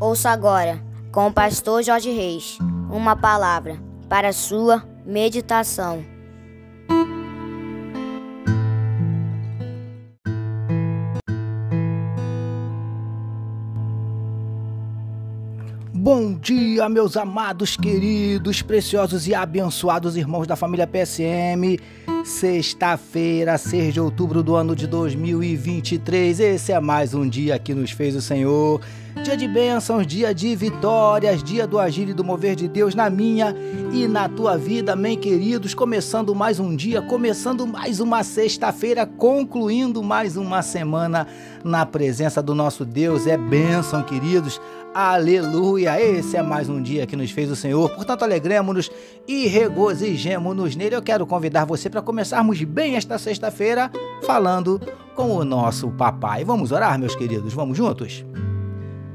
Ouça agora, com o pastor Jorge Reis, uma palavra para sua meditação. Bom dia, meus amados, queridos, preciosos e abençoados irmãos da família PSM. Sexta-feira, 6 de outubro do ano de 2023. Esse é mais um dia que nos fez o Senhor. Dia de bênçãos, dia de vitórias, dia do agir e do mover de Deus na minha e na tua vida, amém, queridos. Começando mais um dia, começando mais uma sexta-feira, concluindo mais uma semana na presença do nosso Deus. É bênção, queridos. Aleluia! Esse é mais um dia que nos fez o Senhor. Portanto, alegremos-nos e regozijemos-nos nele. Eu quero convidar você para começarmos bem esta sexta-feira falando com o nosso papai. Vamos orar, meus queridos? Vamos juntos?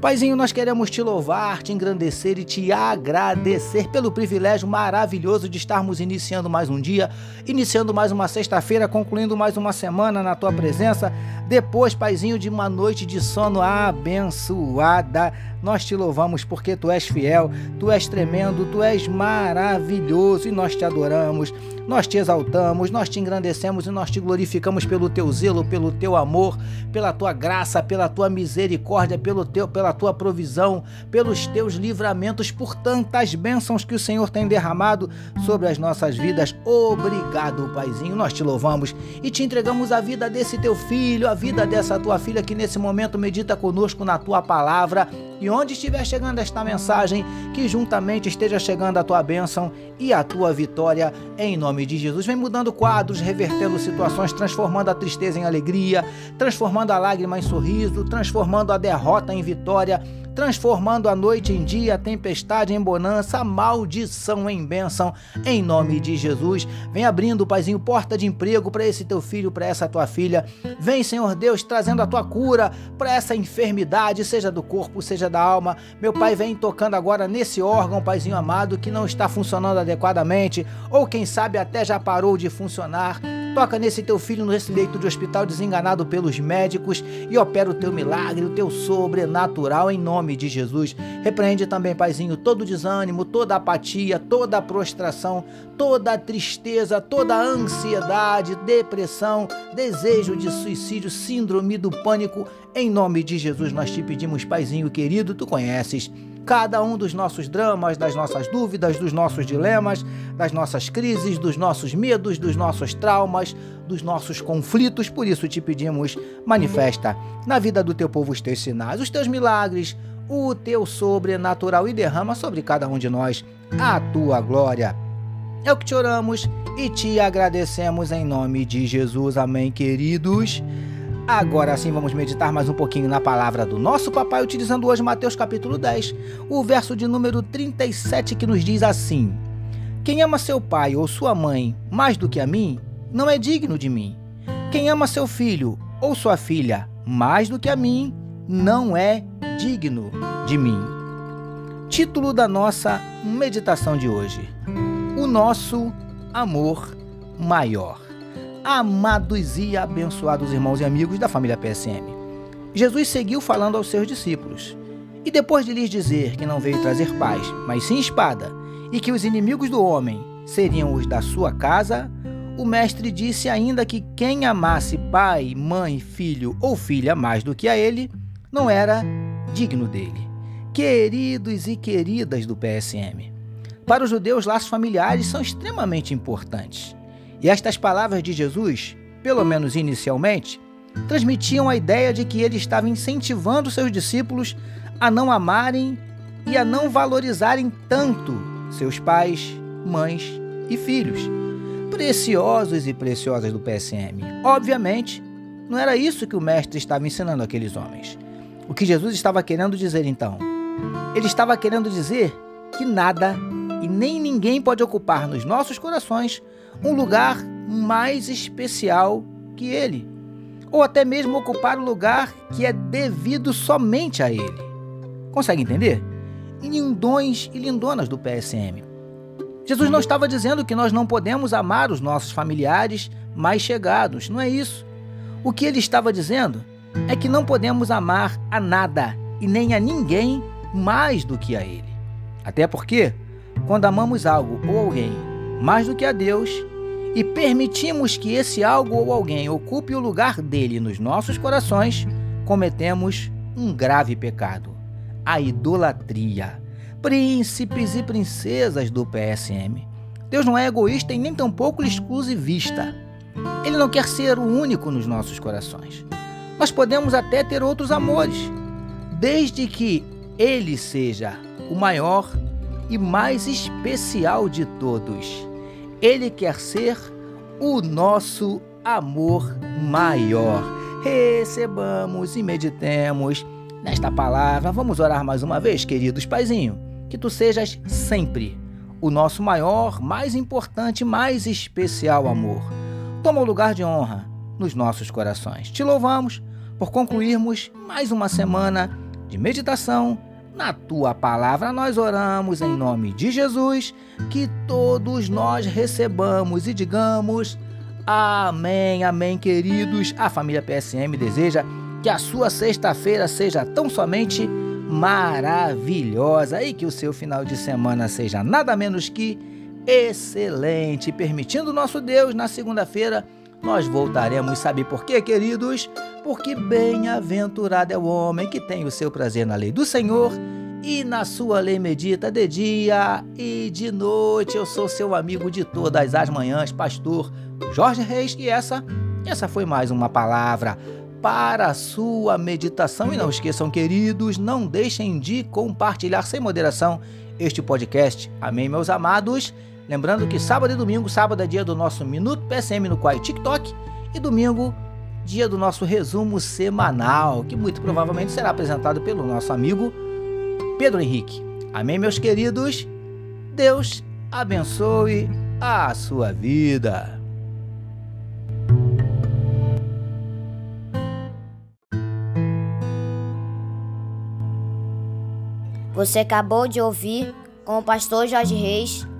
Paizinho, nós queremos te louvar, te engrandecer e te agradecer pelo privilégio maravilhoso de estarmos iniciando mais um dia, iniciando mais uma sexta-feira, concluindo mais uma semana na tua presença. Depois, Paizinho, de uma noite de sono abençoada, nós te louvamos porque tu és fiel, tu és tremendo, tu és maravilhoso e nós te adoramos, nós te exaltamos, nós te engrandecemos e nós te glorificamos pelo teu zelo, pelo teu amor, pela tua graça, pela tua misericórdia, pelo teu, pela tua provisão, pelos teus livramentos, por tantas bênçãos que o Senhor tem derramado sobre as nossas vidas. Obrigado, Paizinho. Nós te louvamos e te entregamos a vida desse teu filho, a vida dessa tua filha que nesse momento medita conosco na tua palavra. E onde estiver chegando esta mensagem, que juntamente esteja chegando a tua bênção e a tua vitória em nome de Jesus. Vem mudando quadros, revertendo situações, transformando a tristeza em alegria, transformando a lágrima em sorriso, transformando a derrota em vitória transformando a noite em dia, a tempestade em bonança, a maldição em bênção, em nome de Jesus. Vem abrindo, Paizinho, porta de emprego para esse teu filho, para essa tua filha. Vem, Senhor Deus, trazendo a tua cura para essa enfermidade, seja do corpo, seja da alma. Meu Pai, vem tocando agora nesse órgão, Paizinho amado, que não está funcionando adequadamente, ou quem sabe até já parou de funcionar. Toca nesse teu filho nesse leito de hospital desenganado pelos médicos e opera o teu milagre, o teu sobrenatural em nome de Jesus. Repreende também, Paizinho, todo desânimo, toda apatia, toda prostração, toda tristeza, toda ansiedade, depressão, desejo de suicídio, síndrome do pânico. Em nome de Jesus nós te pedimos, Paizinho querido, tu conheces cada um dos nossos dramas, das nossas dúvidas, dos nossos dilemas, das nossas crises, dos nossos medos, dos nossos traumas, dos nossos conflitos. Por isso te pedimos, manifesta na vida do teu povo os teus sinais, os teus milagres, o teu sobrenatural e derrama sobre cada um de nós a tua glória. É o que te oramos e te agradecemos em nome de Jesus. Amém, queridos. Agora sim vamos meditar mais um pouquinho na palavra do nosso papai, utilizando hoje Mateus capítulo 10, o verso de número 37 que nos diz assim: Quem ama seu pai ou sua mãe mais do que a mim, não é digno de mim. Quem ama seu filho ou sua filha mais do que a mim, não é digno de mim. Título da nossa meditação de hoje: O nosso amor maior amados e abençoados irmãos e amigos da família PSM. Jesus seguiu falando aos seus discípulos. E depois de lhes dizer que não veio trazer paz, mas sim espada, e que os inimigos do homem seriam os da sua casa, o mestre disse ainda que quem amasse pai, mãe, filho ou filha mais do que a ele, não era digno dele. Queridos e queridas do PSM, para os judeus, laços familiares são extremamente importantes. E estas palavras de Jesus, pelo menos inicialmente, transmitiam a ideia de que ele estava incentivando seus discípulos a não amarem e a não valorizarem tanto seus pais, mães e filhos, preciosos e preciosas do PSM. Obviamente, não era isso que o mestre estava ensinando aqueles homens. O que Jesus estava querendo dizer então? Ele estava querendo dizer que nada e nem ninguém pode ocupar nos nossos corações um lugar mais especial que ele, ou até mesmo ocupar o lugar que é devido somente a ele. Consegue entender? Lindões e lindonas do PSM. Jesus não estava dizendo que nós não podemos amar os nossos familiares mais chegados, não é isso. O que ele estava dizendo é que não podemos amar a nada e nem a ninguém mais do que a Ele. Até porque, quando amamos algo ou alguém mais do que a Deus e permitimos que esse algo ou alguém ocupe o lugar dele nos nossos corações, cometemos um grave pecado: a idolatria. Príncipes e princesas do PSM. Deus não é egoísta e nem tampouco exclusivista. Ele não quer ser o único nos nossos corações. Nós podemos até ter outros amores, desde que ele seja o maior e mais especial de todos. Ele quer ser o nosso amor maior. Recebamos e meditemos nesta palavra. Vamos orar mais uma vez, queridos paizinho. Que tu sejas sempre o nosso maior, mais importante, mais especial amor. Toma o lugar de honra nos nossos corações. Te louvamos por concluirmos mais uma semana de meditação na tua palavra. Nós oramos em nome de Jesus, que todos nós recebamos e digamos amém, amém, queridos. A família PSM deseja que a sua sexta-feira seja tão somente maravilhosa e que o seu final de semana seja nada menos que excelente, permitindo nosso Deus na segunda-feira nós voltaremos, sabe por quê, queridos? Porque bem-aventurado é o homem que tem o seu prazer na lei do Senhor e na sua lei medita de dia e de noite. Eu sou seu amigo de todas as manhãs, pastor Jorge Reis, e essa, essa foi mais uma palavra para a sua meditação. E não esqueçam, queridos, não deixem de compartilhar sem moderação este podcast. Amém, meus amados. Lembrando que sábado e domingo, sábado é dia do nosso Minuto PSM no Quai TikTok e domingo, dia do nosso resumo semanal, que muito provavelmente será apresentado pelo nosso amigo Pedro Henrique. Amém, meus queridos? Deus abençoe a sua vida. Você acabou de ouvir com o pastor Jorge Reis